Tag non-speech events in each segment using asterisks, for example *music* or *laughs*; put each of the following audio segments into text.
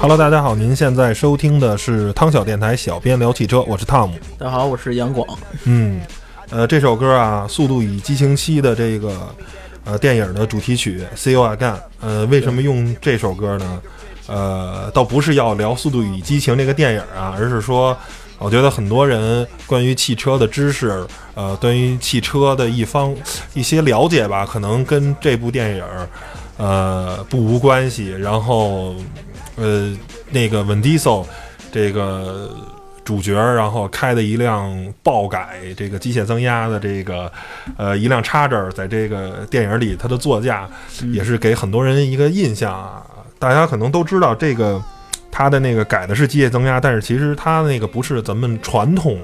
Hello，大家好，您现在收听的是汤小电台小编聊汽车，我是汤姆。大家好，我是杨广。嗯，呃，这首歌啊，《速度与激情七》的这个呃电影的主题曲《See You Again》。呃，为什么用这首歌呢？呃，倒不是要聊《速度与激情》这个电影啊，而是说，我觉得很多人关于汽车的知识，呃，对于汽车的一方一些了解吧，可能跟这部电影呃不无关系。然后，呃，那个文迪索这个主角，然后开的一辆爆改这个机械增压的这个呃一辆叉 a 在这个电影里，他的座驾也是给很多人一个印象啊。大家可能都知道这个。它的那个改的是机械增压，但是其实它那个不是咱们传统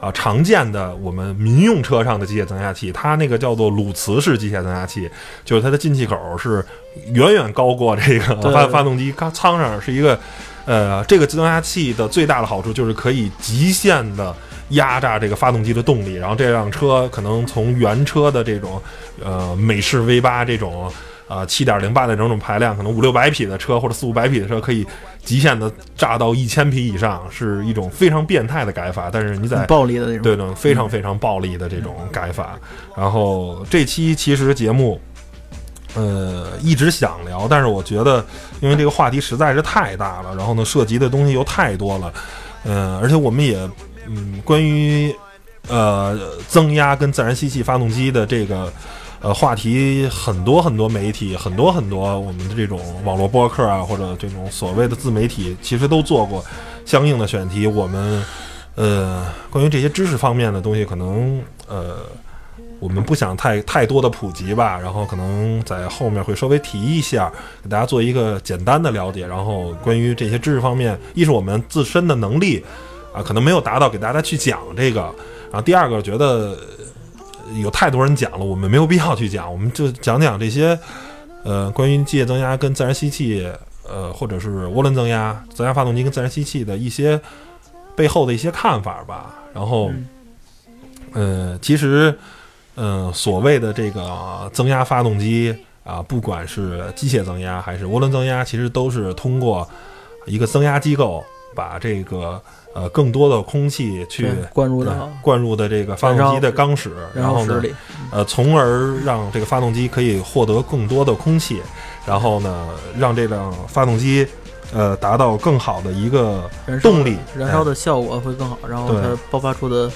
啊常见的我们民用车上的机械增压器，它那个叫做鲁磁式机械增压器，就是它的进气口是远远高过这个发发动机舱上是一个呃这个增压器的最大的好处就是可以极限的压榨这个发动机的动力，然后这辆车可能从原车的这种呃美式 V 八这种。啊，七点零八的整种排量，可能五六百匹的车或者四五百匹的车，可以极限的炸到一千匹以上，是一种非常变态的改法。但是你在暴力的那种，对的，非常非常暴力的这种改法。然后这期其实节目，呃，一直想聊，但是我觉得因为这个话题实在是太大了，然后呢，涉及的东西又太多了，嗯，而且我们也，嗯，关于呃增压跟自然吸气发动机的这个。呃，话题很多很多，媒体很多很多，我们的这种网络播客啊，或者这种所谓的自媒体，其实都做过相应的选题。我们呃，关于这些知识方面的东西，可能呃，我们不想太太多的普及吧，然后可能在后面会稍微提一下，给大家做一个简单的了解。然后关于这些知识方面，一是我们自身的能力啊，可能没有达到给大家去讲这个，然后第二个觉得。有太多人讲了，我们没有必要去讲，我们就讲讲这些，呃，关于机械增压跟自然吸气，呃，或者是涡轮增压、增压发动机跟自然吸气的一些背后的一些看法吧。然后，呃，其实，嗯，所谓的这个增压发动机啊，不管是机械增压还是涡轮增压，其实都是通过一个增压机构把这个。呃，更多的空气去灌入的灌入的这个发动机的缸室，然后呢，呃，从而让这个发动机可以获得更多的空气，然后呢，让这辆发动机呃达到更好的一个动力，燃烧的效果会更好，然后它爆发出的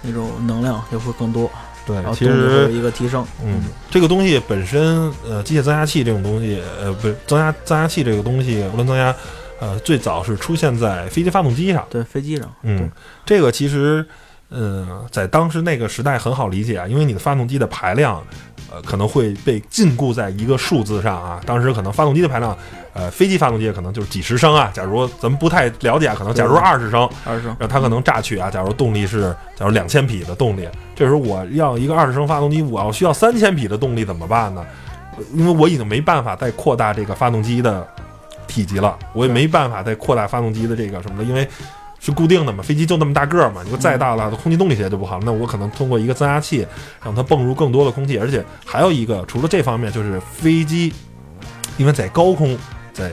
那种能量也会更多。对，其实一个提升。嗯，这个东西本身，呃，机械增压器这种东西，呃，不是增压增压器这个东西，涡轮增压。呃，最早是出现在飞机发动机上，对飞机上，嗯，这个其实，呃，在当时那个时代很好理解啊，因为你的发动机的排量，呃，可能会被禁锢在一个数字上啊。当时可能发动机的排量，呃，飞机发动机可能就是几十升啊。假如咱们不太了解，可能假如二十升，二十升，它可能榨取啊。假如动力是，假如两千匹的动力，这时候我要一个二十升发动机，我要需要三千匹的动力怎么办呢？因为我已经没办法再扩大这个发动机的。体积了，我也没办法再扩大发动机的这个什么的，因为是固定的嘛，飞机就那么大个儿嘛，你说再大了，空气动力学就不好。那我可能通过一个增压器让它泵入更多的空气，而且还有一个，除了这方面，就是飞机因为在高空，在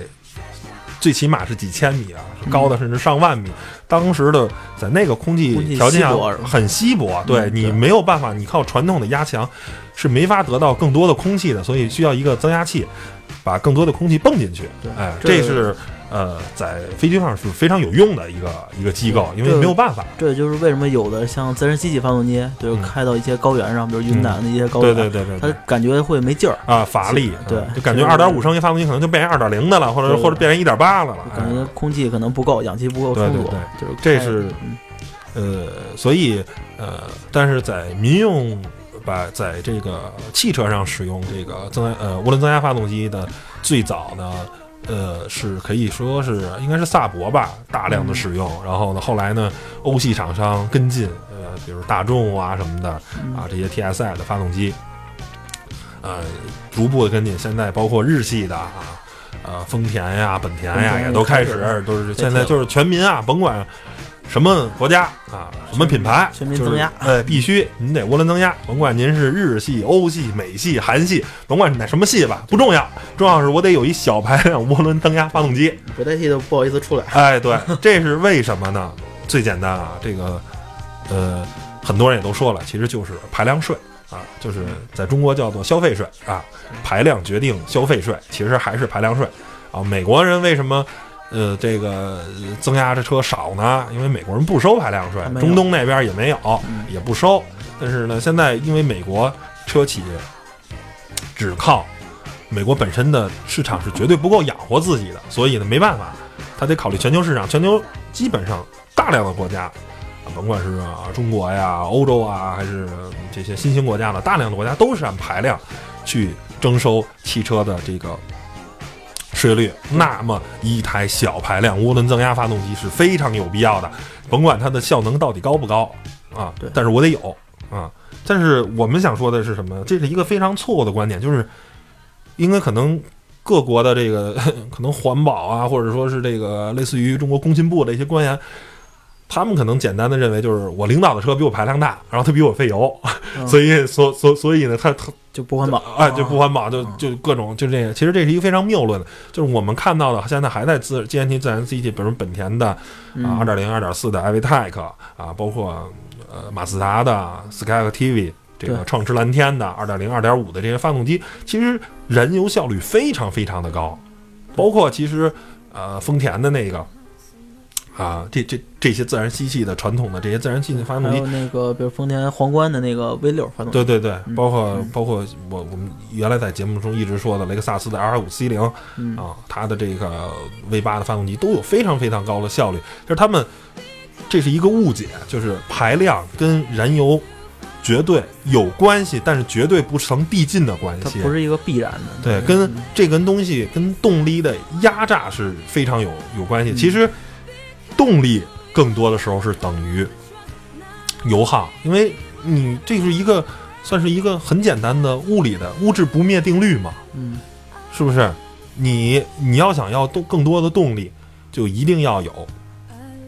最起码是几千米啊，高的甚至上万米，当时的在那个空气条件下很稀薄，对你没有办法，你靠传统的压强是没法得到更多的空气的，所以需要一个增压器。*laughs* 把更多的空气泵进去，哎，这是呃，在飞机上是非常有用的一个一个机构，因为没有办法。这就是为什么有的像自然吸气发动机，就是开到一些高原上，比如云南的一些高原，对对对对，它感觉会没劲儿。啊，乏力，对，就感觉二点五升一发动机可能就变成二点零的了，或者或者变成一点八的了，感觉空气可能不够，氧气不够充足，就是这是呃，所以呃，但是在民用。把在这个汽车上使用这个增呃涡轮增压发动机的最早呢，呃，是可以说是应该是萨博吧，大量的使用。然后呢，后来呢，欧系厂商跟进，呃，比如大众啊什么的啊，这些 TSI 的发动机，呃，逐步的跟进。现在包括日系的啊，呃，丰田呀、本田呀，也也都开始都是现在就是全民啊，甭管什么国家啊，什么品牌，就是全民增压呃，必须您得涡轮增压，甭管您是日系、欧系、美系、韩系，甭管是哪什么系吧，不重要，重要是我得有一小排量涡轮增压发动机。不代替都不好意思出来。哎，对，这是为什么呢？最简单啊，这个呃，很多人也都说了，其实就是排量税啊，就是在中国叫做消费税啊，排量决定消费税，其实还是排量税啊。美国人为什么？呃，这个呃增压这车少呢？因为美国人不收排量税中东那边也没有，嗯也不收。但是呢，现在因为美国车企只靠美国本身的市场是绝对不够养活自己的，所以呢，没办法，他得考虑全球市场。全球基本上大量的国家，啊甭管是啊中国呀、欧洲啊，还是这些新兴国家的大量的国家，都是按排量去征收汽车的这个税率。那么一台小排量涡轮增压发动机是非常有必要的，甭管它的效能到底高不高啊对，但是我得有啊。但是我们想说的是什么？这是一个非常错误的观点，就是应该可能各国的这个 *laughs* 可能环保啊，或者说是这个类似于中国工信部的一些官员，他们可能简单的认为就是我领导的车比我排量大，然后他比我费油，嗯所以所所所以呢，他他就不环保哎，就不环保，就就各种就这个。其实这是一个非常谬论的，就是我们看到的现在还在自 GNT 自然吸气，比如本田的啊二点零、二点四的 iVTEC 啊，包括呃马自达的 Skyactiv 这个创驰蓝天的二点零、二点五的这些发动机，其实燃油效率非常非常的高，包括其实呃丰田的那个。啊，这这这些自然吸气的传统的这些自然吸气发动机还有，那个，比如丰田皇冠的那个 V 六发动机，对对对，嗯。包括嗯。包括我我们原来在节目中一直说的雷克萨斯的 R 五 C 零嗯。啊，它的这个 V 八的发动机都有非常非常高的效率，就是他们这是一个误解，就是排量跟燃油绝对有关系，但是绝对不成递进的关系。它不是一个必然的。对，跟这根东西跟动力的压榨是非常有有关系。嗯。其实动力更多的时候是等于油耗，因为你这是一个算是一个很简单的物理的物质不灭定律嘛，嗯，是不是？你你要想要动更多的动力，就一定要有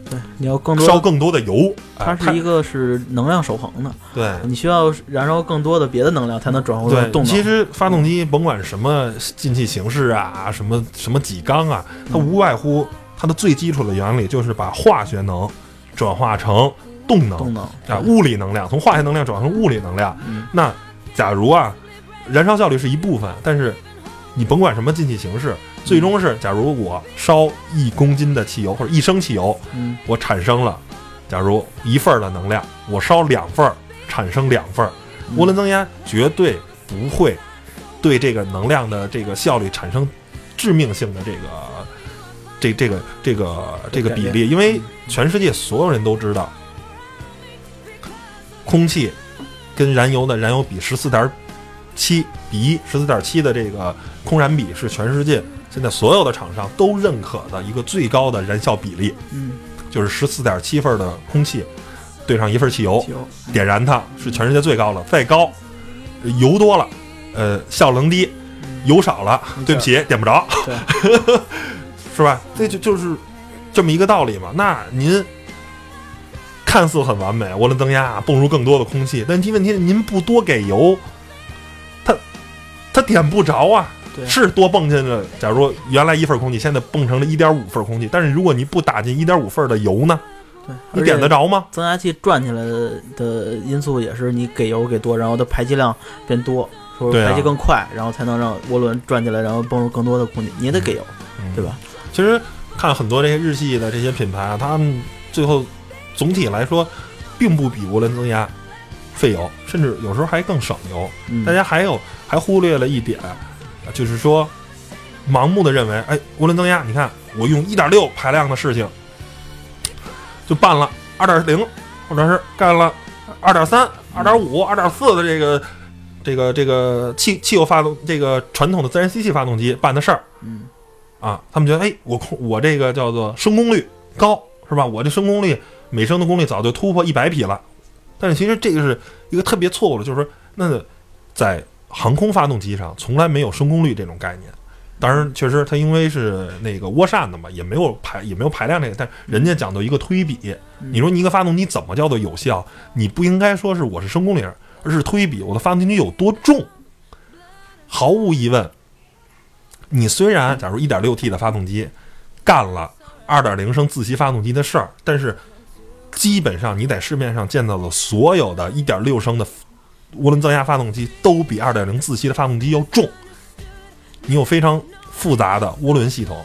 对，你要更多，烧更多的油。它哎是一个是能量守恒的，对你需要燃烧更多的别的能量才能转化为，动力。其实发动机甭管什么进气形式啊，什么什么几缸啊，它无外乎它的最基础的原理就是把化学能转化成动能动能。啊，物理能量从化学能量转化成物理能量。嗯。那假如啊，燃烧效率是一部分，但是你甭管什么进气形式，最终是假如我烧一公斤的汽油或者一升汽油，嗯。我产生了，假如一份儿的能量，我烧两份儿，产生两份儿，涡轮增压绝对不会对这个能量的这个效率产生致命性的这个这这个这个这个比例，因为全世界所有人都知道，空气跟燃油的燃油比十四点七比一，十四点七的这个空燃比是全世界现在所有的厂商都认可的一个最高的燃效比例。嗯，就是十四点七份的空气对上一份汽油，点燃它是全世界最高的。再高，呃油多了，呃，效能低；油少了，对不起，点不着，对，*laughs* 是吧？这就就是这么一个道理嘛。那您看似很完美，涡轮增压泵入更多的空气，但题问题您不多给油，它它点不着啊。是多泵进了，假如原来一份空气，现在泵成了一点五份空气，但是如果你不打进一点五份的油呢，对，你点得着。吗？增压器转起来的因素也是你给油给多，然后它排气量变多，说排气更快，然后才能让涡轮转起来，然后泵入更多的空气，你也得给油，对吧？其实看很多这些日系的这些品牌啊，他们最后总体来说，并不比涡轮增压费油，甚至有时候还更省油。嗯，大家还有还忽略了一点，就是说盲目的认为，哎，涡轮增压，你看我用一点六排量的事情，就办了二点零，或者是干了二点三、二点五、二点四的这个这个这个汽汽油发动这个传统的自然吸气发动机办的事儿。嗯，啊，他们觉得哎，我空我这个叫做升功率高是吧？我这升功率每升的功率早就突破一百匹了。但是其实这个是一个特别错误的，就是说那在航空发动机上从来没有升功率这种概念。当然，确实它因为是那个涡扇的嘛，也没有排也没有排量这个，但人家讲究一个推比。你说你一个发动机怎么叫做有效？你不应该说是我是升功率，而是推比我的发动机有多重。毫无疑问，你虽然假如一点六 T 的发动机干了二点零升自吸发动机的事儿，但是基本上你在市面上见到的所有的一点六升的涡轮增压发动机都比二点零自吸的发动机要重。你有非常复杂的涡轮系统、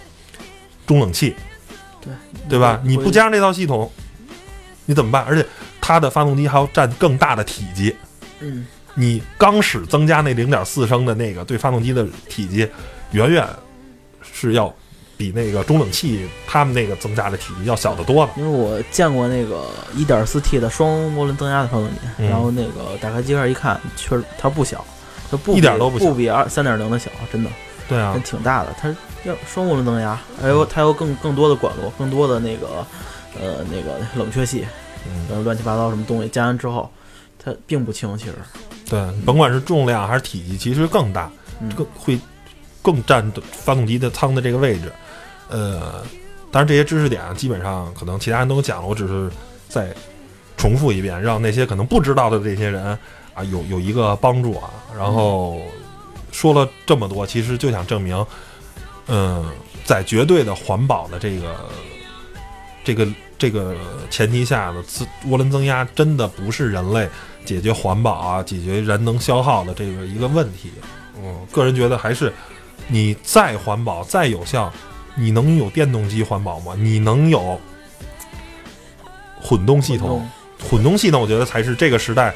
中冷器，对对吧？你不加上这套系统，你怎么办？而且它的发动机还要占更大的体积，嗯，你刚使增加那零点四升的那个对发动机的体积，远远是要比那个中冷器他们那个增加的体积要小得多了。因为我见过那个 1.4T 的双涡轮增压的发动机，嗯然后那个打开机盖一看，确实它不小，它不一比点都不小不比二三点零的小，真的，对啊真，挺大的。它要双涡轮增压，还有它有更更多的管路，更多的那个呃那个冷却系，嗯，呃乱七八糟什么东西加完之后，它并不轻，其实。对，甭管是重量还是体积，其实更大，嗯更会更占发动机的舱的这个位置。呃，当然这些知识点基本上可能其他人都讲了，我只是再重复一遍，让那些可能不知道的这些人啊有有一个帮助啊。然后说了这么多，其实就想证明，嗯，在绝对的环保的这个这个这个前提下的自涡轮增压真的不是人类解决环保啊、解决燃能消耗的这个一个问题。嗯，个人觉得还是你再环保、再有效，你能有电动机环保吗？你能有混动系统？混动系统，我觉得才是这个时代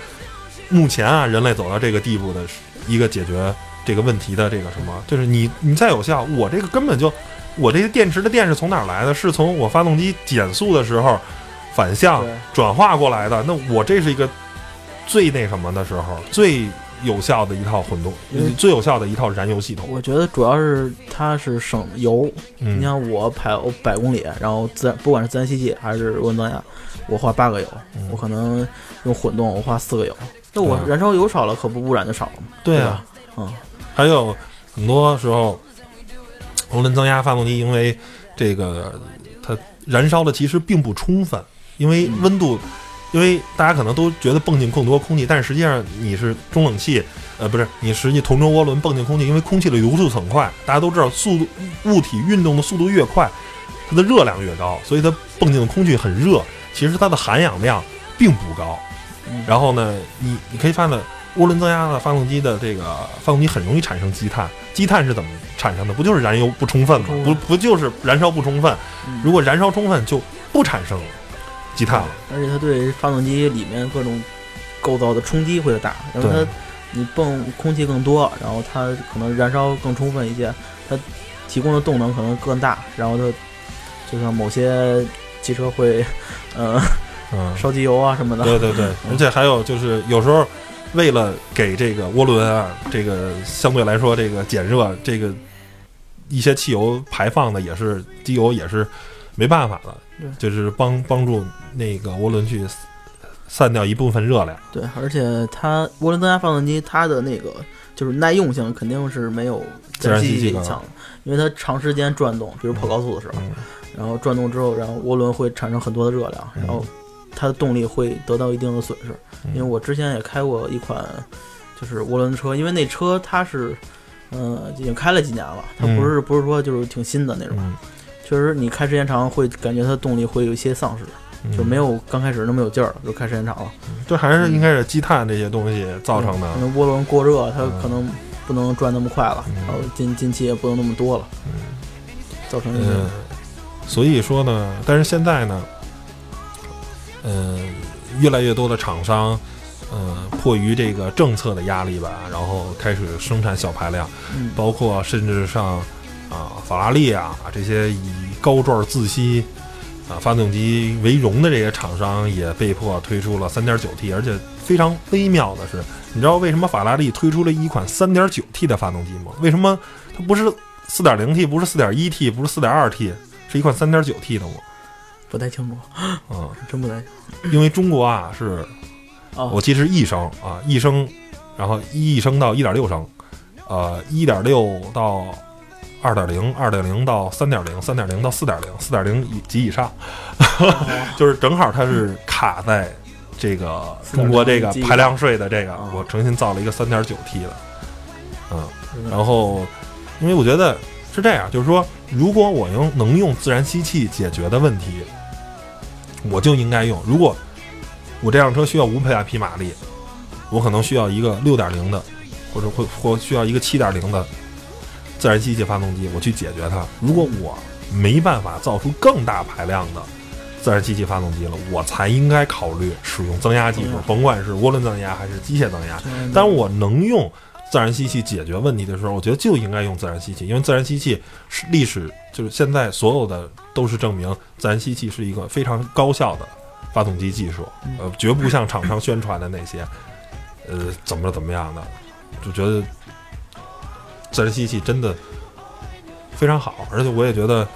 目前啊人类走到这个地步的一个解决这个问题的这个什么，就是你你再有效，我这个根本就我这些电池的电是从哪儿来的？是从我发动机减速的时候反向转化过来的。那我这是一个最那什么的时候，最有效的一套混动，嗯最有效的一套燃油系统。我觉得主要是它是省油。嗯你像我跑百公里，然后自然不管是自然吸气还是涡轮增压，我花八个油，嗯我可能用混动我花四个油，那我燃烧油少了，可不污染就少了吗？对啊？嗯，还有很多时候，涡轮增压发动机因为这个它燃烧的其实并不充分，因为温度，因为大家可能都觉得泵进更多空气，但是实际上你是中冷器，呃，不是你实际同轴涡轮泵进空气，因为空气的流速很快，大家都知道速度物体运动的速度越快，它的热量越高，所以它泵进的空气很热，其实它的含氧量并不高。嗯然后呢，你你可以发现，涡轮增压的发动机的这个发动机很容易产生积碳。积碳是怎么产生的？不就是燃油不充分吗？不不就是燃烧不充分？嗯如果燃烧充分，就不产生积碳了。而且它对发动机里面各种构造的冲击会大，然后它你泵空气更多，然后它可能燃烧更充分一些，它提供的动能可能更大，然后它就像某些汽车会，呃，嗯，烧机油啊什么的，对对对，*laughs* 而且还有就是有时候为了给这个涡轮啊，这个相对来说这个减热，这个一些汽油排放的也是机油也是没办法的对，就是帮帮助那个涡轮去散掉一部分热量。对，而且它涡轮增压发动机它的那个就是耐用性肯定是没有自然吸气强，因为它长时间转动，比如跑高速的时候，嗯然后转动之后，然后涡轮会产生很多的热量，然后它的动力会得到一定的损失。嗯。因为我之前也开过一款就是涡轮车，因为那车它是。嗯，已经开了几年了，它不是、不是说就是挺新的那种，嗯，确实你开时间长会感觉它动力会有一些丧失，嗯。就没有刚开始那么有劲儿了，就开时间长了。这还是应该是积碳这些东西造成的。可。能涡轮过热，它嗯。可能不能转那么快了，嗯。然后进进气也不能那么多了，造成一些嗯，所以说呢，但是现在呢，嗯、越来越多的厂商，嗯、迫于这个政策的压力吧，然后开始生产小排量，嗯。包括甚至上啊法拉利啊这些以高转自吸啊发动机为荣的这些厂商，也被迫推出了 3.9T，而且非常微妙的是，你知道为什么法拉利推出了一款 3.9T 的发动机吗？为什么它不是 4.0T，不是 4.1T，不是 4.2T，是一款 3.9T 的吗？不太清楚，嗯，真不太清楚。因为中国啊是，哦，我记得是一升啊，一升，然后一升到一点六升，呃，一点六到二点零，二点零到三点零，三点零到四点零，四点零以及以上，*laughs* 就是正好它是卡在这个中国这个排量税的这个，哦。我重新造了一个三点九 T 的，嗯，嗯。然后因为我觉得是这样，就是说，如果我用能用自然吸气解决的问题，我就应该用。如果我这辆车需要五百匹马力，我可能需要一个六点零的，或者会或需要一个七点零的自然吸气发动机，我去解决它。如果我没办法造出更大排量的自然吸气发动机了，我才应该考虑使用增压技术，甭管是涡轮增压还是机械增压。嗯当我能用自然吸气解决问题的时候，我觉得就应该用自然吸气，因为自然吸气是历史就是现在所有的都是证明自然吸气是一个非常高效的发动机技术，呃，绝不像厂商宣传的那些，呃，怎么怎么样的，就觉得自然吸气真的非常好，而且我也觉得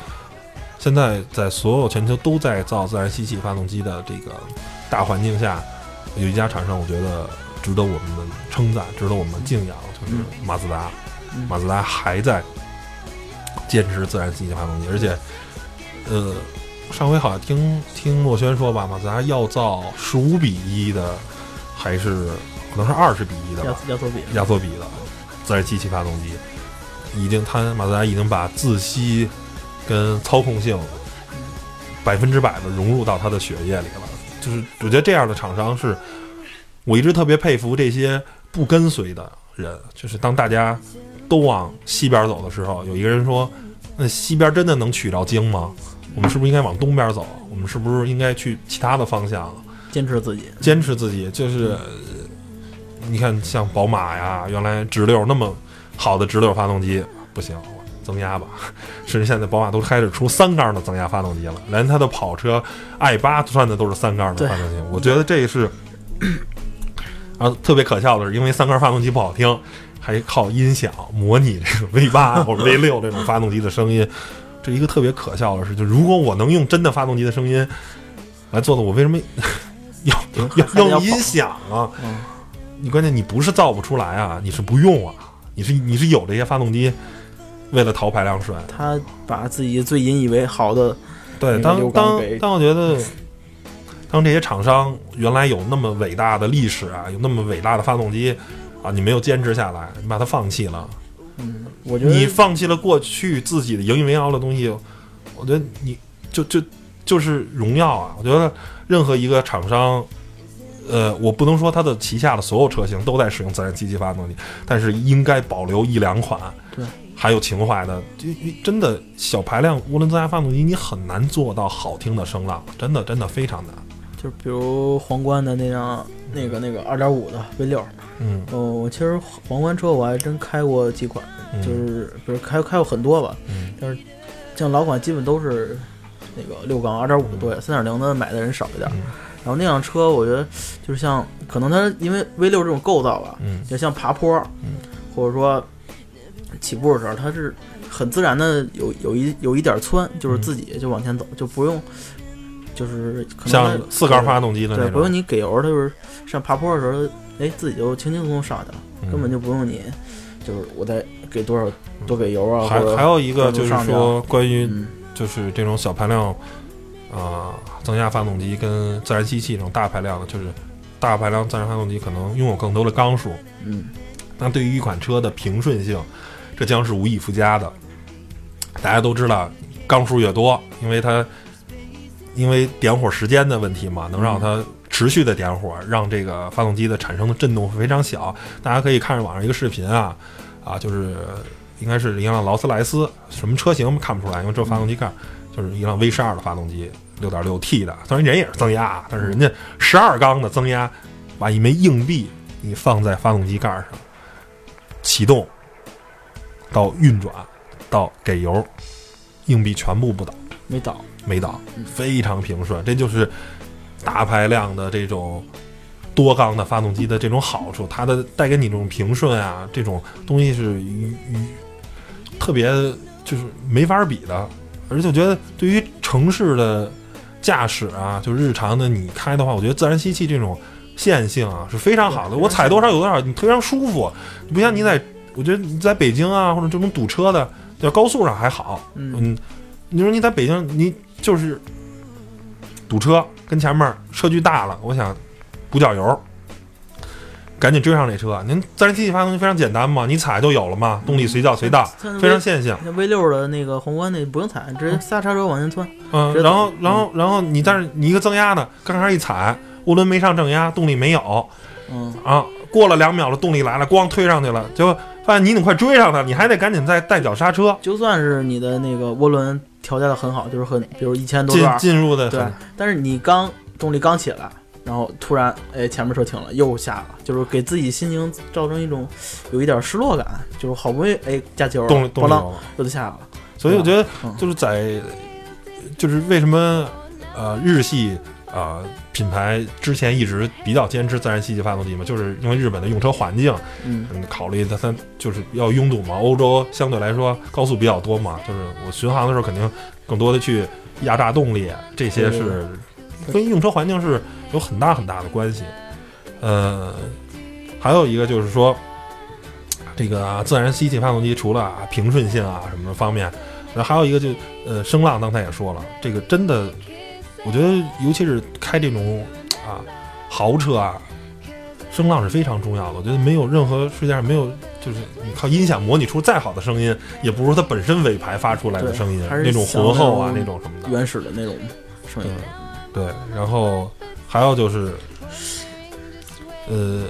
现在在所有全球都在造自然吸气发动机的这个大环境下，有一家厂商，我觉得值得我们的称赞，值得我们敬仰，就是马自达。嗯马自达还在坚持自然吸气发动机，而且，呃，上回好像听听莫轩说吧，马自达要造十五比一的，还是可能是二十比一的压吧，压缩比，压缩比的自然吸气发动机，已经他马自达已经把自吸跟操控性百分之百的融入到他的血液里了。就是我觉得这样的厂商是，我一直特别佩服这些不跟随的人。就是当大家都往西边走的时候，有一个人说：“那西边真的能取到经吗？我们是不是应该往东边走？我们是不是应该去其他的方向？”坚持自己，坚持自己，就是呃你看像宝马呀，原来直六那么好的直六发动机不行，增压吧。*laughs* 甚至现在宝马都开始出三缸的增压发动机了，连它的跑车 i 八算的都是三缸的发动机。我觉得这是，啊特别可笑的是，因为三缸发动机不好听，还靠音响模拟这个 V 八或者 V 六这种发动机的声音。这一个特别可笑的是，就如果我能用真的发动机的声音来做的，我为什么要要要要用音响啊？嗯，你关键你不是造不出来啊，你是不用啊，你是你是有这些发动机，为了逃排量税。他把自己最引以为豪的，对，当当当我觉得，当这些厂商原来有那么伟大的历史啊，有那么伟大的发动机啊，你没有坚持下来，你把它放弃了，嗯，我觉得你放弃了过去自己的引以为傲的东西，我觉得你就就就是荣耀啊！我觉得任何一个厂商，呃，我不能说它的旗下的所有车型都在使用自然吸气发动机，但是应该保留一两款，对，还有情怀的，就真的小排量涡轮增压发动机，你很难做到好听的声浪，真的真的非常难。就是比如皇冠的那辆那个那个二点五的 V 六，嗯，哦，我其实皇冠车我还真开过几款，嗯。就是比如开开过很多吧，嗯。但是像老款基本都是那个六缸二点五的多，三点零的买的人少一点。嗯然后那辆车我觉得就是像可能它因为 V 六这种构造吧，嗯。就像爬坡，嗯。或者说起步的时候，它是很自然的有有一有一点窜，就是自己就往前走，就不用就是可能像四缸发动机的那对，不用你给油，它就是上爬坡的时候，哎，自己就轻轻松松上去了，嗯。根本就不用你就是我再给多少多给油啊，还还有一个就是说关于嗯。就是这种小排量，啊、增压发动机跟自然吸气这种大排量的，就是大排量自然发动机可能拥有更多的缸数，嗯那对于一款车的平顺性，这将是无以复加的。大家都知道，缸数越多，因为它因为点火时间的问题嘛，能让它持续的点火，让这个发动机的产生的震动非常小。大家可以看着网上一个视频啊，啊，就是应该是一辆劳斯莱斯，什么车型看不出来，因为只有发动机盖，就是一辆 V 十二的发动机，六点六 T 的，虽然人也是增压，但是人家十二缸的增压，把一枚硬币你放在发动机盖上，启动到运转到给油，硬币全部不倒。没倒，没倒，非常平顺。这就是大排量的这种多缸的发动机的这种好处，它的带给你这种平顺啊，这种东西是与与特别就是没法比的，而且我觉得对于城市的驾驶啊，就日常的你开的话，我觉得自然吸气这种线性啊是非常好的。我踩多少有多少，你非常舒服，你不像你在，我觉得你在北京啊或者这种堵车的，在高速上还好，嗯嗯，你说你在北京，你就是堵车，跟前面车距大了，我想补脚油，赶紧追上这车。您自然吸气发动机非常简单嘛，你踩就有了嘛，动力随叫随到，像非常线性。V 六的那个皇冠那不用踩，直接刹刹车往前窜。嗯，然后然后然后你但是你一个增压的，刚开始一踩，涡轮没上正压，动力没有嗯，啊，过了两秒了，动力来了，咣推上去了，结果发现你已经快追上它，你还得赶紧再带脚刹车，就算是你的那个涡轮调教的很好，就是很，比如一千多进转，进入的对，但是你刚动力刚起来，然后突然哎前面车停了，又下了，就是给自己心情造成一种有一点失落感，就是好不容易哎加油咣啷。又就下了。所以我觉得嗯就是在，就是为什么呃日系啊、呃品牌之前一直比较坚持自然吸气发动机嘛，就是因为日本的用车环境，嗯嗯，考虑它它就是要拥堵嘛，欧洲相对来说高速比较多嘛，就是我巡航的时候肯定更多的去压榨动力，这些是跟用车环境是有很大很大的关系。呃，还有一个就是说，这个啊自然吸气发动机除了啊平顺性啊什么方面，然后还有一个就呃声浪，刚才也说了，这个真的，我觉得尤其是开这种啊豪车啊，声浪是非常重要的。我觉得没有任何世界上没有，就是你靠音响模拟出再好的声音，也不如它本身尾排发出来的声音那种浑厚啊那种什么的。原始的那种声音。对，然后还有就是，呃，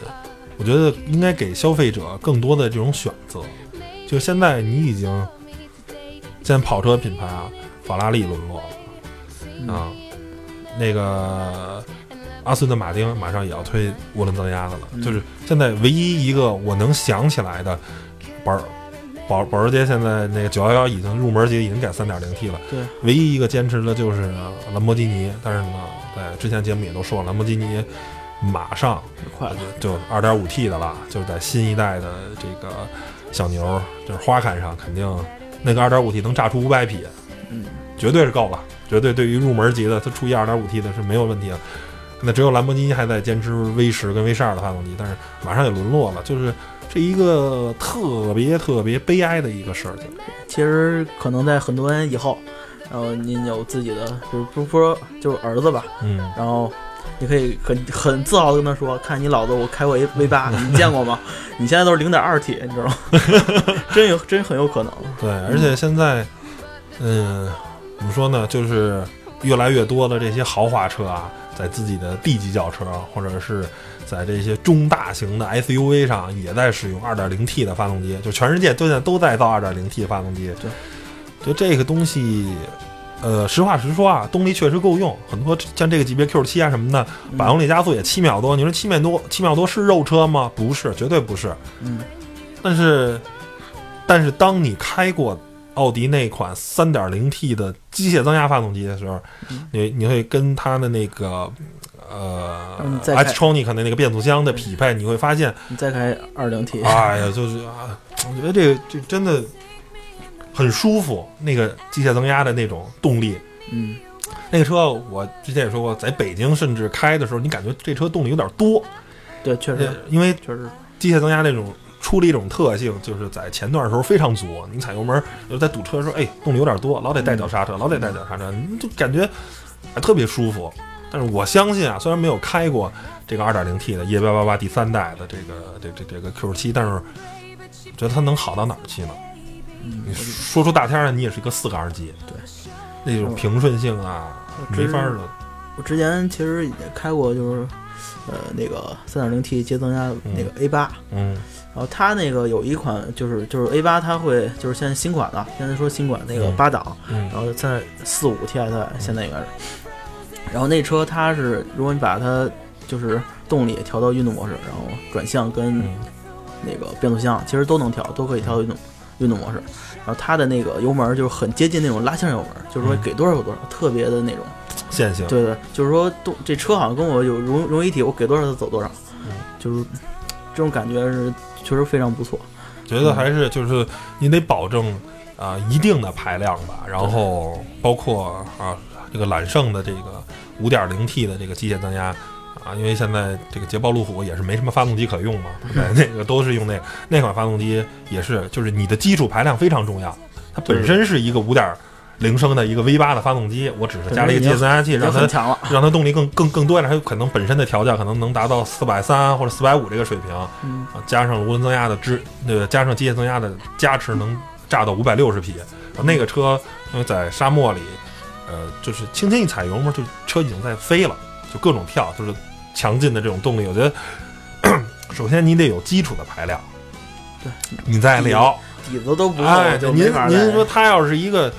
我觉得应该给消费者更多的这种选择。就现在你已经，现在跑车品牌啊，法拉利沦落了啊，那个阿斯顿马丁马上也要推涡轮增压的了。嗯就是现在唯一一个我能想起来的，保保保时捷现在那个九幺幺已经入门级已经改三点零 T 了。对，唯一一个坚持的就是兰博基尼，但是呢，在之前节目也都说了，兰博基尼马上快了，就二点五 T 的了，就是在新一代的这个小牛，就是花坎上肯定那个二点五 T 能炸出五百匹，嗯，绝对是够了，绝对对于入门级的，它出一二点五 T 的是没有问题的。那只有兰博基尼还在坚持 V 十跟 V 十二的发动机，但是马上也沦落了，就是这一个特别特别悲哀的一个事情。其实可能在很多年以后，然后您有自己的，就是不说就是儿子吧，嗯，然后你可以很很自豪的跟他说：“看你老子我开过一 V 八，*laughs* 你见过吗？你现在都是零点二 T，你知道吗？*laughs* 真有真很有可能。对，而且现在，嗯，怎么说呢？就是越来越多的这些豪华车啊，在自己的 D 级轿车，或者是在这些中大型的 SUV 上，也在使用 2.0T 的发动机，就全世界都在都在造 2.0T 的发动机。对，就这个东西。呃，实话实说啊，动力确实够用，很多像这个级别 Q7 啊什么的，嗯百公里加速也七秒多。你说七秒多，七秒多是肉车吗？不是，绝对不是。嗯，但是，但是当你开过奥迪那款 3.0T 的机械增压发动机的时候，嗯你你会跟它的那个呃嗯再开 Xtronic 的那个变速箱的匹配，你会发现，你再开二零 T，哎呀，就是啊，我觉得这个这真的很舒服，那个机械增压的那种动力。嗯，那个车我之前也说过，在北京甚至开的时候，你感觉这车动力有点多，对，确呃实因为确实，机械增压那种出了一种特性，就是在前段的时候非常足，你踩油门，有在堵车的时候，哎，动力有点多，老得带脚刹车，老得带脚刹车，你就感觉哎特别舒服。但是我相信啊，虽然没有开过这个 2.0T 的 E 八八八第三代的这个这这这个 Q 7但是觉得它能好到哪儿去呢？嗯你说出大天来，你也是一个四缸机，对，那种平顺性啊，没法儿的。我之前其实也开过，就是呃那个三点零 T 接增压那个 A 八、嗯。然后它那个有一款就是就是 A 八，它会就是现在新款的，现在说新款那个嗯。八档，嗯。然后现在四五 TSI 现在应该是，然后那车它是如果你把它就是动力调到运动模式，然后转向跟嗯那个变速箱其实都能调，都可以调到运动运动模式。然后它的那个油门就是很接近那种拉线油门，就是说嗯给多少有多少，特别的那种。线性，对对，就是说动这车好像跟我有融融为一体，我给多少它走多少，嗯就是这种感觉是确实非常不错。觉得还是就是你得保证啊、一定的排量吧，然后包括啊这个揽胜的这个五点零 T 的这个机械增压啊，因为现在这个捷豹路虎也是没什么发动机可用嘛，对，*laughs* 那个都是用那那款发动机也是，就是你的基础排量非常重要，它本身是一个五点零升的一个 V 八的发动机，我只是加了一个机械增压器，让它。让它动力更更更多一点，它有可能本身的调教可能能达到四百三或者四百五这个水平，嗯啊，加上涡轮增压的支，那个加上机械增压的加持，能炸到五百六十匹。那个车因为在沙漠里，呃，就是轻轻一踩油门，就车已经在飞了，就各种跳，就是强劲的这种动力。我觉得，*clears throat* 首先你得有基础的排量，对，你再聊。底子都不哎，够，就您没法再您说它要是一个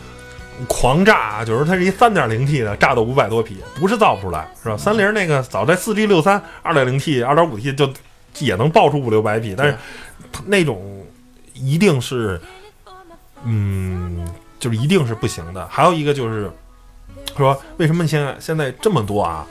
狂炸，就是它是一三点零 T 的，炸到五百多匹，不是造不出来，是吧？三菱那个早在四 G 六三二点零 T、二点五 T 就也能爆出五六百匹，但是那种一定是，嗯，就是一定是不行的。还有一个就是说，为什么现在现在这么多啊？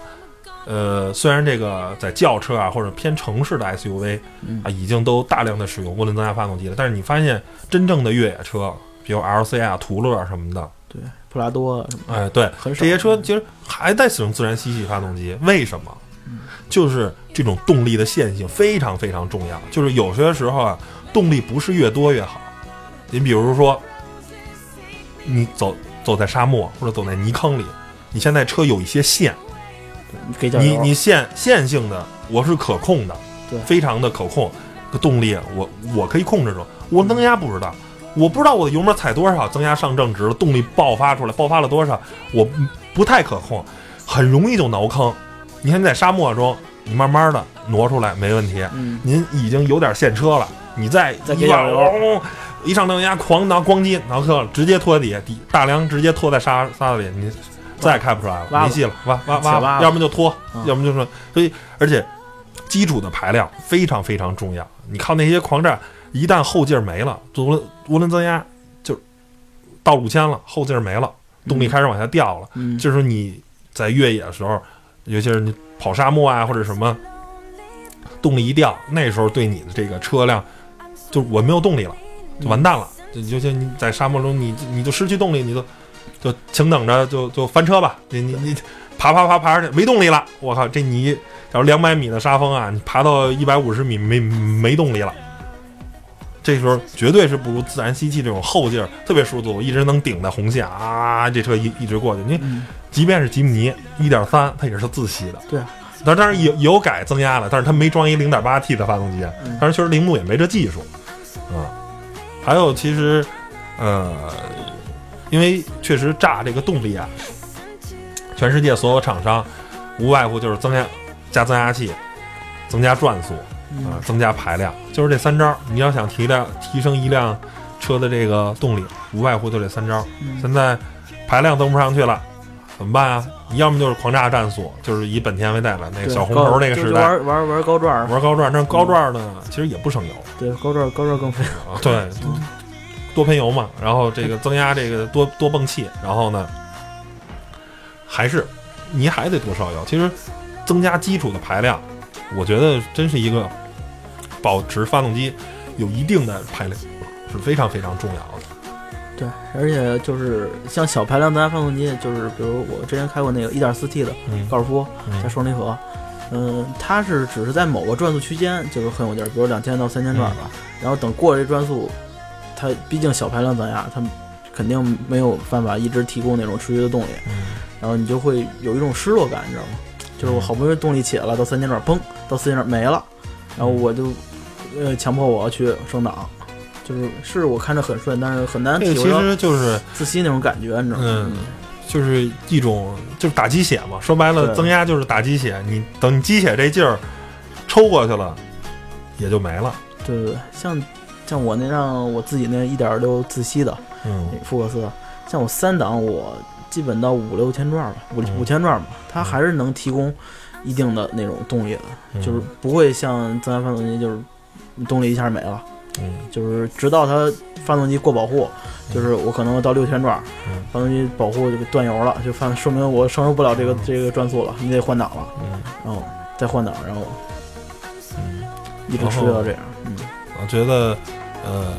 呃，虽然这个在轿车啊或者偏城市的 SUV 嗯啊，已经都大量的使用涡轮增压发动机了，但是你发现真正的越野车，比如 LC 啊、途乐什么的，对普拉多啊什么，哎，对，很少这些车其实还在使用自然吸气发动机，为什么？就是这种动力的线性非常非常重要。就是有些时候啊，动力不是越多越好。你比如说，你走走在沙漠或者走在泥坑里，你现在车有一些线，你你线线性的，我是可控的，对非常的可控。个动力我我可以控制住，我增压不知道，我不知道我的油门踩多少，增压上正值了，动力爆发出来，爆发了多少，我不不太可控，很容易就挠坑。你看你在沙漠中，你慢慢的挪出来没问题。嗯，您已经有点现车了，你再一往再给点油哦一上正压狂挠咣叽挠坑了，直接拖底下底大梁直接拖在沙沙子里，你再也开不出来了，没戏了，挖挖挖，挖要么就拖，嗯。要么就说，所以而且基础的排量非常非常重要。你靠那些狂战，一旦后劲儿没了，涡轮涡轮增压就到五千了，后劲儿没了，动力开始往下掉了。嗯，这时候你在越野的时候，尤其是你跑沙漠啊或者什么，动力一掉，那时候对你的这个车辆，就我没有动力了，就完蛋了。就就像你在沙漠中，你你就失去动力，你就就请等着就就翻车吧。你你你爬爬爬爬上去没动力了，我靠，这泥，假如两百米的沙峰啊，你爬到一百五十米没没动力了。这时候绝对是不如自然吸气这种后劲儿特别舒服，一直能顶在红线啊，这车一一直过去。你嗯即便是吉姆尼一点三，它也是自吸的。对啊，但当然有有改增压了，但是它没装一零点八 T 的发动机，嗯当然确实铃木也没这技术啊。还有其实，呃，因为确实炸这个动力啊，全世界所有厂商无外乎就是增压加增压器，增加转速，嗯啊，增加排量，就是这三招。你要想提亮提升一辆车的这个动力，无外乎就这三招。嗯现在排量登不上去了，怎么办啊？你要么就是狂炸战术，就是以本田为代表那个小红高头那个时代，玩玩玩高转，玩高转，但是高转呢，其实也不省油对高转高转更费。油，对，多喷油嘛。然后这个增压这个多多泵气，然后呢，还是你还得多烧油。其实增加基础的排量，我觉得真是一个保持发动机有一定的排量是非常非常重要的。对，而且就是像小排量增压发动机，就是比如我之前开过那个 1.4T 的嗯高尔夫加嗯双离合，嗯，它是只是在某个转速区间就是很有劲儿，比如两千到三千转吧，嗯。然后等过了这转速，它毕竟小排量增压，它肯定没有办法一直提供那种持续的动力，嗯。然后你就会有一种失落感，你知道吗？就是我好不容易动力起来了，到三千转，砰，到四千转没了，然后我就呃强迫我要去升档。就是是我看着很顺，但是很难体会到实就是自吸那种感觉，你知道吗？嗯就是一种就是打鸡血嘛，说白了，增压就是打鸡血。你等你鸡血这劲儿抽过去了，也就没了。对对对，像像我那辆我自己那一点六自吸的嗯。那福克斯，像我三档我基本到五六千转吧，五嗯。五千转吧，它还是能提供一定的那种动力的，嗯。就是不会像增压发动机就是动力一下没了，嗯。就是直到它发动机过保护，就是我可能到六千转嗯，发动机保护就断油了，就发说明我承受不了这个这个转速了，你得换挡了，嗯。然后再换挡，然后嗯，一直持续到这样，嗯。我觉得呃，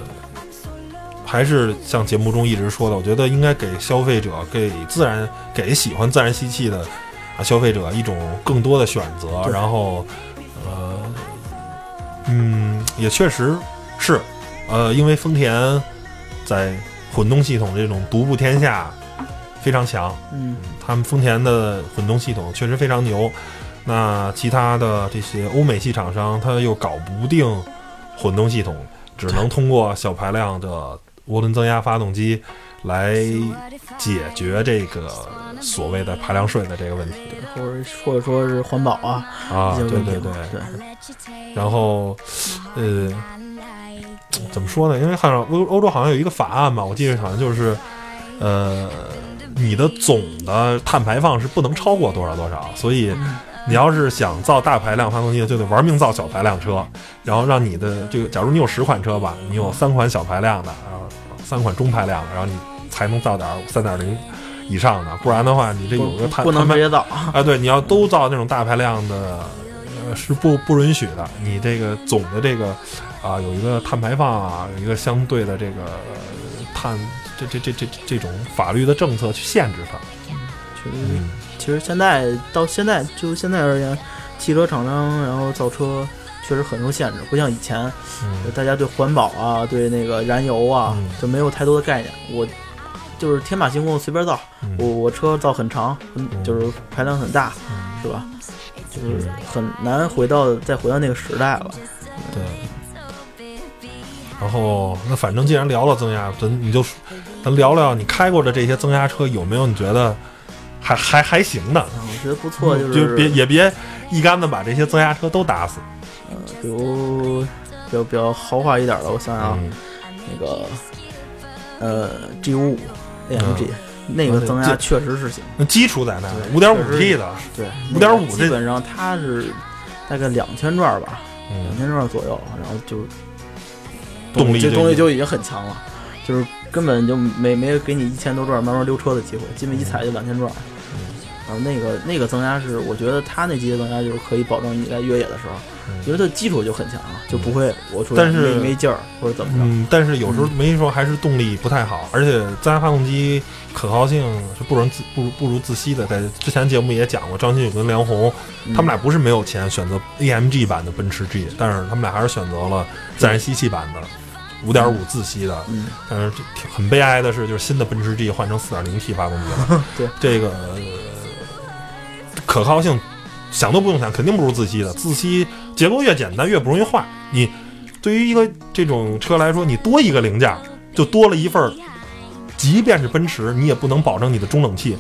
还是像节目中一直说的，我觉得应该给消费者、给自然、给喜欢自然吸气的啊消费者一种更多的选择。然后，呃，嗯，也确实是，呃，因为丰田在混动系统这种独步天下非常强，嗯，他们丰田的混动系统确实非常牛。那其他的这些欧美系厂商，他又搞不定混动系统，只能通过小排量的涡轮增压发动机来解决这个所谓的排量税的这个问题或者或者说是环保啊啊！对对对，对，然后，呃，怎么说呢？因为好像欧欧洲好像有一个法案吧，我记得好像就是，呃，你的总的碳排放是不能超过多少多少，所以你要是想造大排量发动机，就得玩命造小排量车，然后让你的这个，假如你有十款车吧，你有三款小排量的，然后三款中排量的，然后你才能造点三点零以上的，不然的话，你这有个碳不能直接造，啊，对，你要都造那种大排量的，呃，是不不允许的。你这个总的这个啊，有一个碳排放啊，有一个相对的这个呃碳这这这这这种法律的政策去限制它。其实嗯其实现在到现在就现在而言，汽车厂商然后造车确实很受限制，不像以前，嗯大家对环保啊，对那个燃油啊，嗯就没有太多的概念。我就是天马行空随便造，嗯我我车造很长，就是排量很大，嗯是吧？就是很难回到再回到那个时代了。对。然后，那反正既然聊了增压，咱你就咱聊聊你开过的这些增压车有没有你觉得还还还行的？啊，我觉得不错，嗯就是别也别一竿子把这些增压车都打死。呃，比如比较比较豪华一点的，我想想那个呃 G 五五 AMG、那个增压确实是行，那基础在那儿，五点五 T 的，对，五点五基本上它是大概两千转吧，两嗯，千转左右，然后就动力这动力就已经很强了，就是根本就没没给你一千多转慢慢溜车的机会，基本一踩就两千转。然后那个那个增压是，我觉得它那机械增压就是可以保证你在越野的时候，嗯因为它基础就很强了，就不会我出但是没没劲儿或者怎么着。嗯，但是有时候没说还是动力不太好，而且增压发动机可靠性是不容自不如不如自吸的。在之前节目也讲过，张馨予跟梁红，嗯他们俩不是没有钱选择 AMG 版的奔驰 G，但是他们俩还是选择了自然吸气版的。五点五自吸的，嗯，但是挺很悲哀的是，就是新的奔驰 G 换成四点零 T 发动机了。*laughs* 对，这个、呃可靠性想都不用想，肯定不如自吸的。自吸结构越简单越不容易坏。你对于一个这种车来说，你多一个零件就多了一份儿，即便是奔驰，你也不能保证你的中冷器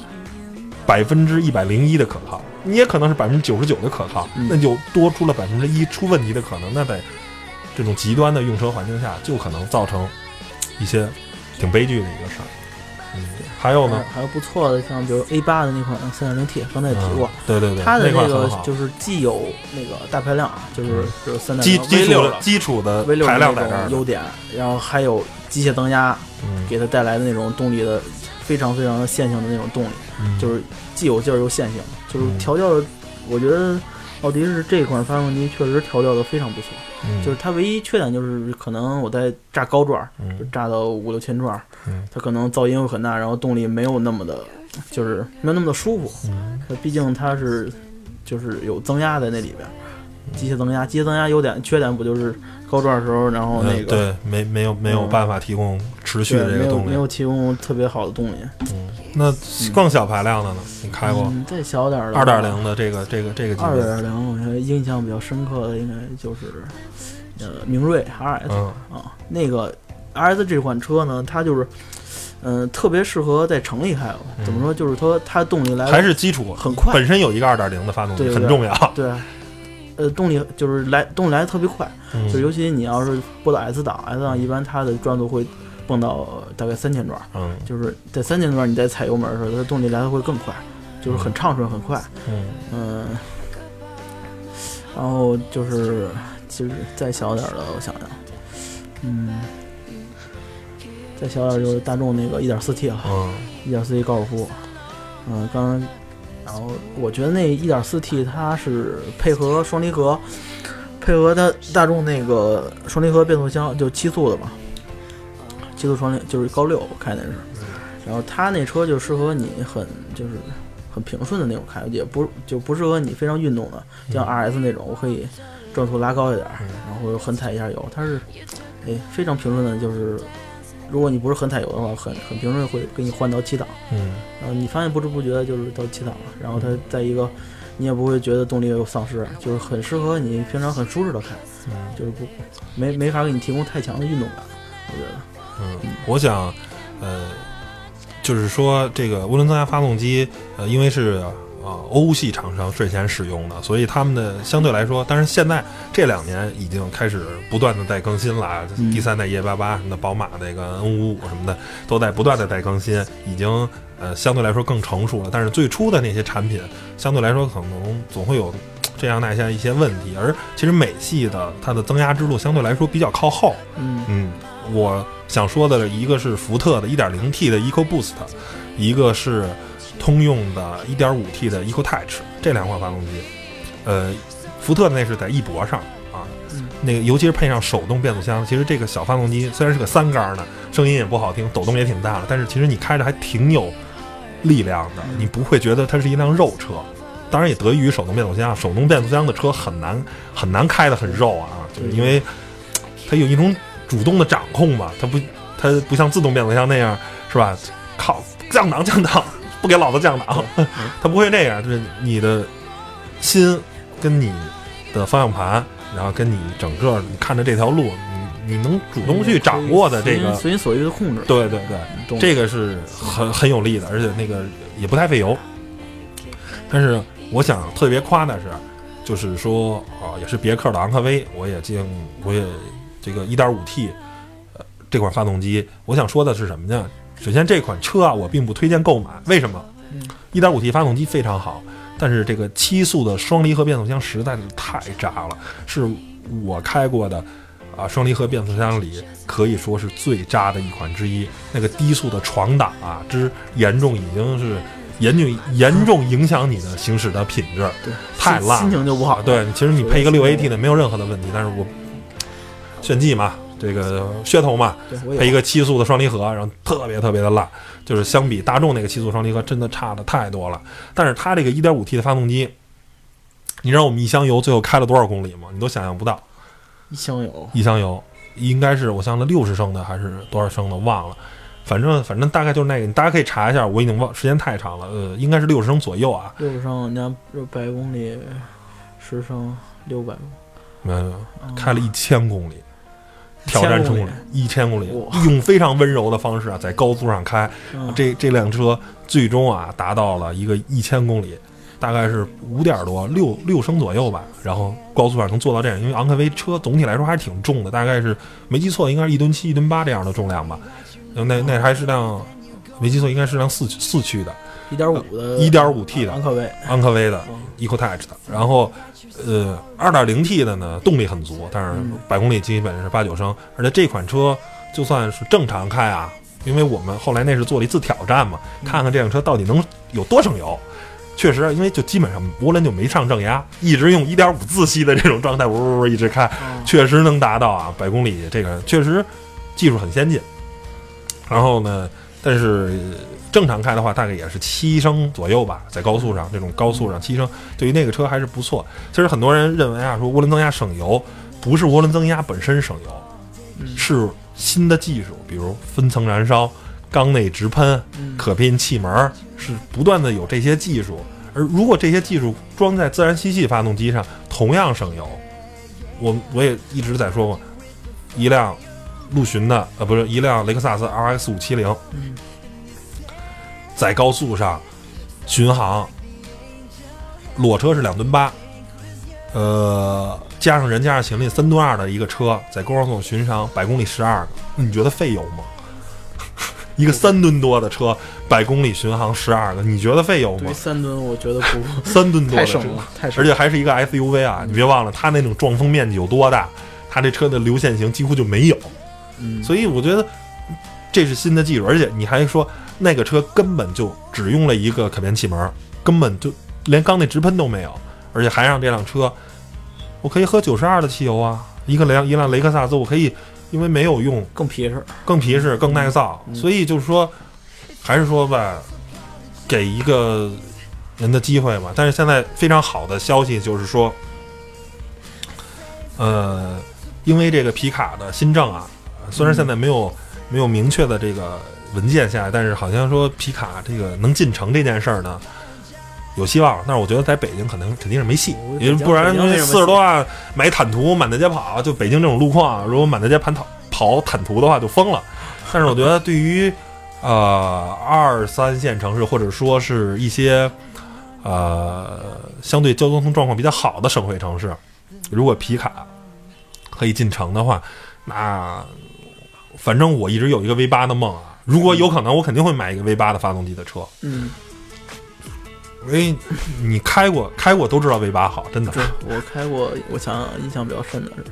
百分之一百零一的可靠，你也可能是百分之九十九的可靠，嗯那就多出了百分之一出问题的可能。那在这种极端的用车环境下，就可能造成一些挺悲剧的一个事儿。嗯，还有呢，还有不错的，像比如 A 八的那款三点零 T，刚才也提过，嗯对对对，它的那个，就是既有那个大排量，就是就是三点零基基础的的基础的 V 六排量在这优点，然后还有机械增压嗯，给它带来的那种动力的非常非常线性的那种动力，嗯。就是既有劲儿又线性，就是嗯。调教的，我觉得奥迪是这款发动机确实调教的非常不错，嗯就是它唯一缺点就是可能我在炸高转儿，就嗯炸到五六千转它可能噪音会很大，然后动力没有那么的，就是没有那么的舒服。毕竟它是就是有增压在那里边儿，机械增压，机械增压优点缺点不就是高转的时候，然后那个、呃对没没有没有嗯办法提供持续的这个动力没有提供特别好的动力。嗯，那更小排量的呢？你开过嗯，再小点儿的二点零的这个这个这个级别？二点零，我觉得印象比较深刻的应该就是呃明锐 RS、嗯啊，那个 RS 这款车呢，它就是嗯、呃特别适合在城里开。怎么说？就是说它动力来还是基础很快本身有一个二点零的发动机很重要，对。呃，动力就是来动力来的特别快，嗯就尤其你要是拨到 S 档，S 档一般它的转速会蹦到呃大概三千转，嗯就是在三千转你再踩油门的时候，它动力来的会更快，就是很畅顺很快。嗯嗯，然后就是其实再小点儿的，我想想，嗯，再小点儿就是大众那个 1.4T 了嗯，1.4T 高尔夫，嗯，刚刚，然后我觉得那 1.4T 它是配合双离合，配合它大众那个双离合变速箱，就七速的嘛，七速双离就是高六，我开那是。然后它那车就适合你很就是很平顺的那种开，也不就不适合你非常运动的，像 RS 那种，我可以转速拉高一点，然后狠踩一下油。它是哎非常平顺的，就是如果你不是很踩油的话，很很平顺会给你换到七档。嗯然后你发现不知不觉就是到七档了，然后它在一个你也不会觉得动力有丧失，就是很适合你平常很舒适的开，嗯就是不没没法给你提供太强的运动感，我觉得。嗯，我想，呃，就是说这个涡轮增压发动机，呃，因为是啊、欧系厂商率先使用的，所以他们的相对来说，但是现在这两年已经开始不断的在更新了，嗯第三代 E 八八什么的，宝马那个 N 五五什么的，都在不断的在更新，已经呃相对来说更成熟了。但是最初的那些产品，相对来说可能总会有这样那样一些问题，而其实美系的它的增压之路相对来说比较靠后。嗯嗯，我想说的一个是福特的 1.0T 的 EcoBoost，一个是通用的 1.5T 的 EcoTouch 这两款发动机。呃，福特那是在翼博上啊，那个尤其是配上手动变速箱，其实这个小发动机虽然是个三缸的，声音也不好听，抖动也挺大的，但是其实你开着还挺有力量的，你不会觉得它是一辆肉车。当然也得益于手动变速箱，手动变速箱的车很难很难开的很肉啊，就是因为它有一种主动的掌控嘛，它不它不像自动变速箱那样是吧？靠降档降档，不给老子降档，他不会那样，就是你的心跟你的方向盘，然后跟你整个你看着这条路，你你能主动去掌握的这个，随心所欲的控制，对对对，这个是很很有利的，而且那个也不太费油。但是我想特别夸的是，就是说啊、也是别克的昂科威，我也进我也这个 1.5T，呃，这款发动机，我想说的是什么呢？首先这款车啊，我并不推荐购买，为什么一点五 T 发动机非常好，但是这个七速的双离合变速箱实在是太渣了，是我开过的啊双离合变速箱里可以说是最渣的一款之一。那个低速的闯档啊，之严重已经是严重严重影响你的行驶的品质，对，太烂心情就不好。对，其实你配一个六 AT 的没有任何的问题，但是我 *tsk* 炫技嘛，这个噱头嘛，配一个七速的双离合，然后特别特别的烂，就是相比大众那个七速双离合真的差的太多了。但是它这个 1.5T 的发动机，你知道我们一箱油最后开了多少公里吗？你都想象不到，一箱油，一箱油应该是我想了六十升的还是多少升的忘了。反正反正大概就是那个，你大家可以查一下，我已经忘时间太长了，呃，应该是六十升左右啊，六十升，你看百公里十升六百，没有没有，嗯。开了一千公里，挑战成功了一千公里，用非常温柔的方式啊，在高速上开，嗯这这辆车最终啊达到了一个一千公里，大概是五点多六六升左右吧，然后高速上能做到这样，因为昂科威车总体来说还是挺重的，大概是没记错应该是一吨七一吨八这样的重量吧，那那还是辆没记错应该是辆四四驱的一点五的一点五 T 的昂科威，昂科威的嗯。EcoTouch 的，然后呃二点零 T 的呢动力很足，但是嗯百公里基本是八九升，而且这款车就算是正常开啊，因为我们后来那是做了一次挑战嘛，看看这辆车到底能有多省油。确实，因为就基本上涡轮就没上正压，一直用一点五自吸的这种状态，呜呜呜一直开，嗯确实能达到啊百公里这个确实技术很先进。然后呢，但是呃正常开的话，大概也是七升左右吧，在高速上这种高速上七升，对于那个车还是不错。其实很多人认为啊，说涡轮增压省油，不是涡轮增压本身省油，嗯是新的技术，比如分层燃烧、缸内直喷、嗯可变气门，是不断的有这些技术。而如果这些技术装在自然吸气发动机上，同样省油。我我也一直在说过，一辆陆巡的呃不是一辆雷克萨斯 RX 五七零，嗯在高速上巡航，裸车是两吨八，呃，加上人加上行李三吨二的一个车，在高速巡航百公里十二个，你觉得费油吗？*laughs* 一个三吨多的车，百公里巡航十二个，你觉得费油吗？三吨，我觉得不 *laughs* 三吨多的车太省，了，太省而。且还是一个 SUV 啊！你别忘了，它那种撞风面积有多大，它这车的流线型几乎就没有。嗯，所以我觉得这是新的技术，而且你还说那个车根本就只用了一个可变气门，根本就连缸内直喷都没有，而且还让这辆车我可以喝九十二的汽油啊，一个辆一辆雷克萨斯，我可以因为没有用更皮实。更皮实、更耐造，嗯所以就是说，还是说吧，给一个人的机会嘛。但是现在非常好的消息就是说，呃，因为这个皮卡的新政啊，虽然现在没有、没有明确的这个文件下来，但是好像说皮卡这个能进城这件事儿呢。有希望，但是我觉得在北京可能肯定是没戏，因为不然四十多万买坦途满大街跑，就北京这种路况，如果满大街盘跑跑坦途的话就疯了。但是我觉得对于呃二三线城市或者说是一些呃相对交通状况比较好的省会城市，如果皮卡可以进城的话，那反正我一直有一个 V 八的梦啊。如果有可能，我肯定会买一个 V 八的发动机的车。嗯，因为你开过开过都知道 V 八好，真的。对我开过，我想印象比较深的是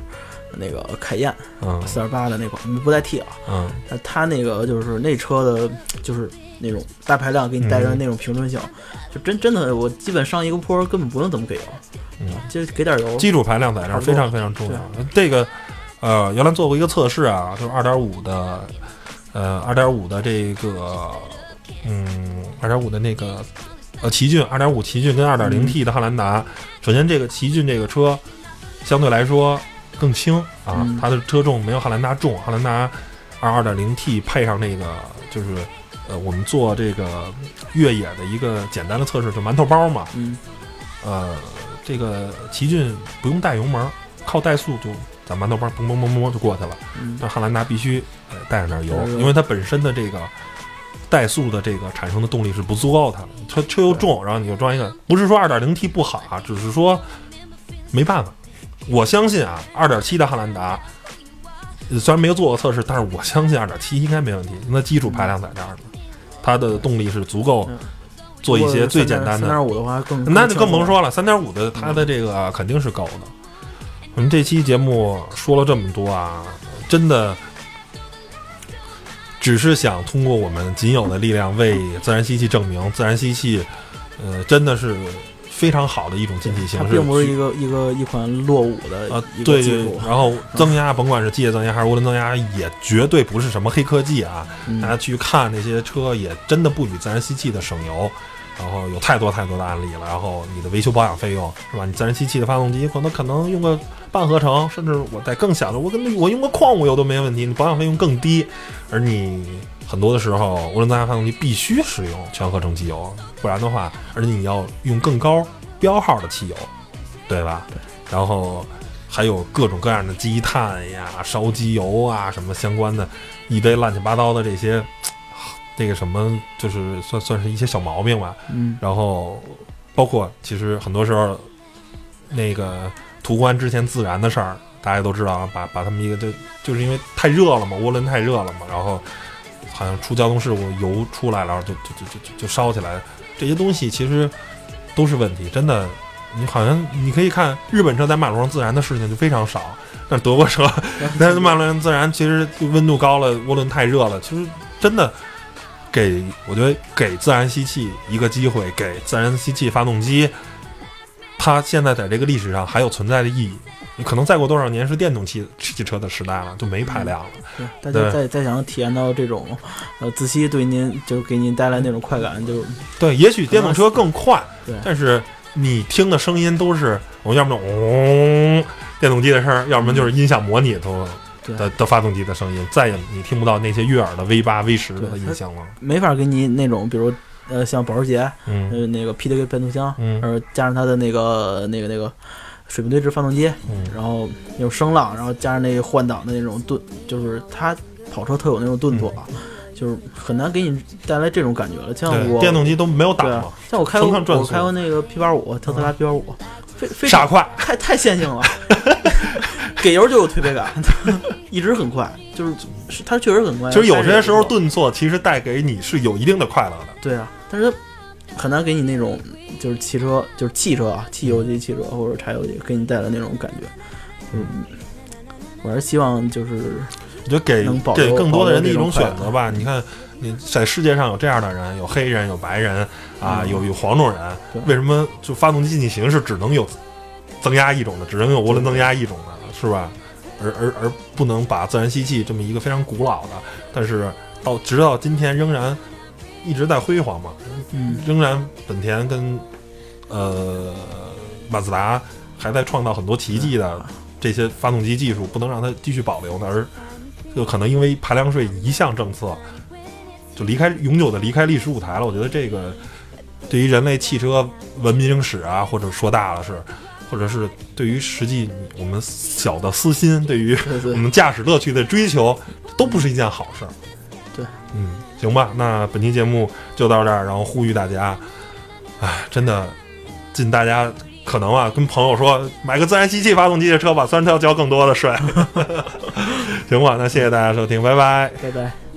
那个凯宴嗯。四二八的那款，不带 T 啊，嗯。它它那个就是那车的，就是那种大排量给你带来那种平顺性，就真真的我基本上一个坡根本不用怎么给油，嗯，就给点油。基础排量在这儿非常非常重要。这个呃，原来做过一个测试啊，就是二点五的，呃，二点五的这个，嗯，二点五的那个呃奇骏，二点五奇骏跟二点零 T 的汉兰达，首先这个奇骏这个车相对来说更轻啊，嗯它的车重没有汉兰达重，汉兰达二二点零 T 配上那个就是。呃，我们做这个越野的一个简单的测试，就馒头包嘛，嗯，呃，这个奇骏不用带油门，靠怠速就在馒头帮嘣嘣嘣嘣就过去了。嗯那汉兰达必须呃带上点油因为它本身的这个怠速的这个产生的动力是不足够的。它车又重，然后你又装一个，不是说 2.0T 不好啊，只是说没办法。我相信啊，2.7的汉兰达。呃虽然没有做过测试，但是我相信二点七应该没问题。那基础排量在这儿呢，它的动力是足够嗯做一些最简单的三点五的话更那就更甭。说了，三点五的它的这个肯定是高的。我们这期节目说了这么多啊，真的只是想通过我们仅有的力量为自然吸气证明，自然吸气，呃，真的是非常好的一种进气形式。它并不是一个一个一款落伍的啊对对，，然后增压，甭管是机械增压还是涡轮增压，也绝对不是什么黑科技啊。嗯大家去看那些车，也真的不比自然吸气的省油。然后有太多太多的案例了，然后你的维修保养费用是吧？你自然吸气的发动机可能可能用个半合成，甚至我在更小的，我跟我用个矿物油都没问题，你保养费用更低。而你很多的时候，涡轮增压发动机必须使用全合成机油，不然的话，而且你要用更高标号的汽油，对吧？然后还有各种各样的积碳呀、烧机油啊什么相关的，一堆乱七八糟的这些，这个什么就是算算是一些小毛病吧。嗯然后包括其实很多时候，那个途观之前自燃的事儿，大家都知道啊，把把他们一个就就是因为太热了嘛，涡轮太热了嘛，然后好像出交通事故，油出来了，然后就就就就就就烧起来，这些东西其实都是问题，真的。你好像你可以看日本车在马路上自燃的事情就非常少，但德国车 *laughs* 但是马路上自燃其实温度高了，涡轮太热了，其实真的给我觉得给自然吸气一个机会，给自然吸气发动机，它现在在这个历史上还有存在的意义。你可能再过多少年是电动汽汽车的时代了，就没排量了。对，大家再再想体验到这种，呃，自吸对您就是给您带来那种快感，就是对，也许电动车更快，对但是你听的声音都是我要么就嗡电动机的声儿，要么就是音响模拟头对的的发动机的声音，再也你听不到那些悦耳的 V 八 V 十的音响了。没法给你那种，比如呃，像保时捷，嗯呃，那个 PDK 变速箱，嗯呃，加上它的那个那个那个水平对置发动机，嗯然后那种声浪，然后加上那个换挡的那种顿，就是它跑车特有那种顿挫，就是很难给你带来这种感觉了。像对，我电动机都没有档对啊嘛，，像我开过我开过那个 P 八五，特斯拉 P 八五，非非常傻快。*laughs* 太太线性了，*laughs* 给油就有推背感，*laughs* 一直很快，就是是它确实很快。其实有些时候顿挫其实带给你是有一定的快乐的。对啊，但是它很难给你那种就是汽车就是汽车啊，汽油机汽车或者柴油机给你带来那种感觉。嗯，我还是希望就是我觉得给给更多的人的一种选择吧。你看，你在世界上有这样的人，有黑人，有白人啊，嗯有有黄种人，为什么就发动机进气形式只能有增压一种的，只能有涡轮增压一种的，是吧？而而而不能把自然吸气这么一个非常古老的，但是到直到今天仍然一直在辉煌嘛，嗯，仍然本田跟呃马自达还在创造很多奇迹的这些发动机技术，不能让它继续保留呢，而就可能因为排量税一项政策就离开永久的离开历史舞台了。我觉得这个对于人类汽车文明史啊，或者说大了是。或者是对于实际我们小的私心，对于我们驾驶乐趣的追求，都不是一件好事儿。对，嗯，行吧，那本期节目就到这儿，然后呼吁大家，哎，真的，尽大家可能啊，跟朋友说买个自然吸气发动机的车吧，虽然他要交更多的税。*laughs* 行吧，那谢谢大家收听，拜拜。拜拜。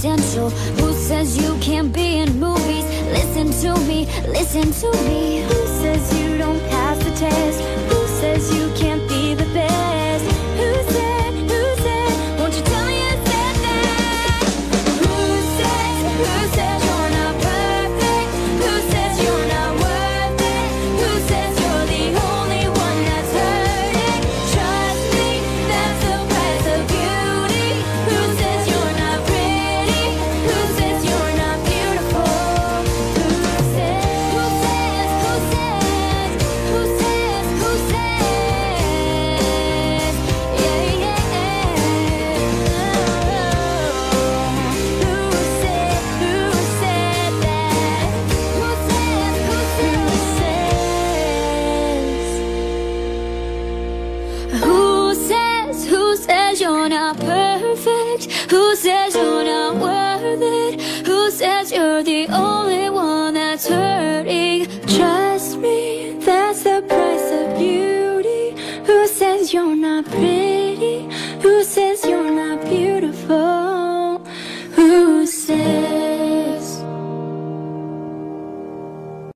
Who says you can't be in movies? Listen to me, listen to me. Who says you don't pass the test?